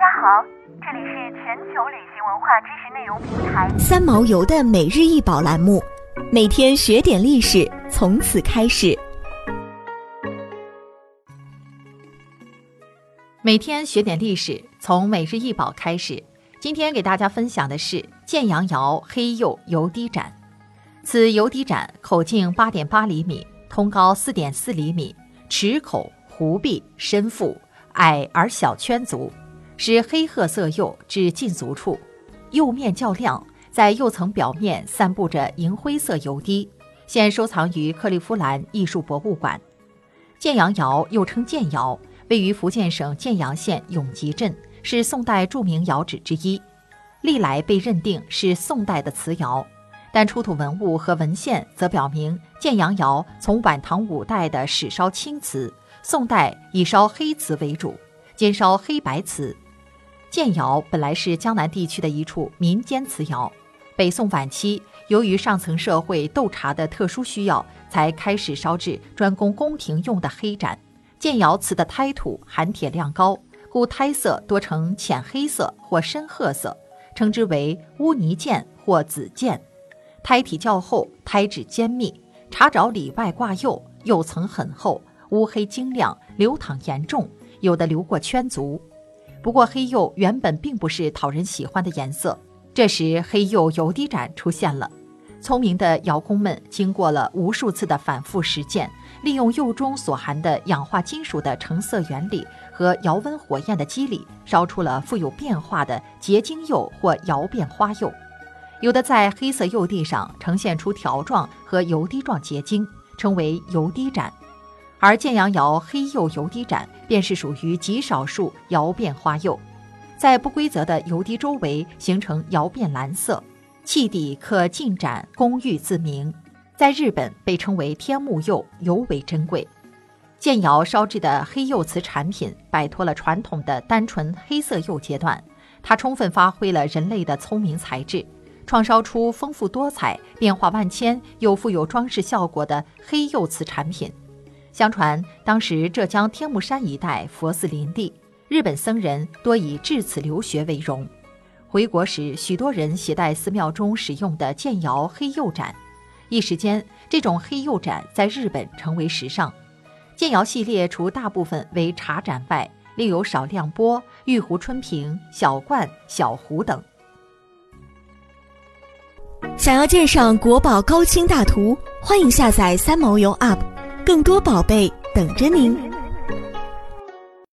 家好，这里是全球旅行文化知识内容平台三毛游的每日一宝栏目，每天学点历史，从此开始。每天学点历史，从每日一宝开始。今天给大家分享的是建阳窑黑釉油滴盏。此油滴盏口径八点八厘米，通高四点四厘米，齿口、壶壁深腹，矮而小圈足，使黑褐色釉至近足处，釉面较亮，在釉层表面散布着银灰色油滴，现收藏于克利夫兰艺术博物馆。建阳窑又称建窑，位于福建省建阳县永吉镇。是宋代著名窑址之一，历来被认定是宋代的瓷窑，但出土文物和文献则表明建阳窑从晚唐五代的始烧青瓷，宋代以烧黑瓷为主，兼烧黑白瓷。建窑本来是江南地区的一处民间瓷窑，北宋晚期由于上层社会斗茶的特殊需要，才开始烧制专供宫廷用的黑盏。建窑瓷的胎土含铁量高。故胎色多呈浅黑色或深褐色，称之为乌泥件或紫件。胎体较厚，胎质坚密，茶勺里外挂釉，釉层很厚，乌黑晶亮，流淌严重，有的流过圈足。不过黑釉原本并不是讨人喜欢的颜色，这时黑釉油滴盏出现了。聪明的窑工们经过了无数次的反复实践，利用釉中所含的氧化金属的成色原理和窑温火焰的机理，烧出了富有变化的结晶釉或窑变花釉。有的在黑色釉地上呈现出条状和油滴状结晶，称为油滴盏。而建阳窑黑釉油滴盏便是属于极少数窑变花釉，在不规则的油滴周围形成窑变蓝色。器底可进展工玉自明，在日本被称为天目釉，尤为珍贵。建窑烧制的黑釉瓷产品摆脱了传统的单纯黑色釉阶段，它充分发挥了人类的聪明才智，创烧出丰富多彩、变化万千又富有装饰效果的黑釉瓷产品。相传，当时浙江天目山一带佛寺林地，日本僧人多以至此留学为荣。回国时，许多人携带寺庙中使用的建窑黑釉盏，一时间，这种黑釉盏在日本成为时尚。建窑系列除大部分为茶盏外，另有少量钵、玉壶、春瓶、小罐、小壶等。想要鉴赏国宝高清大图，欢迎下载三毛游 App，更多宝贝等着您。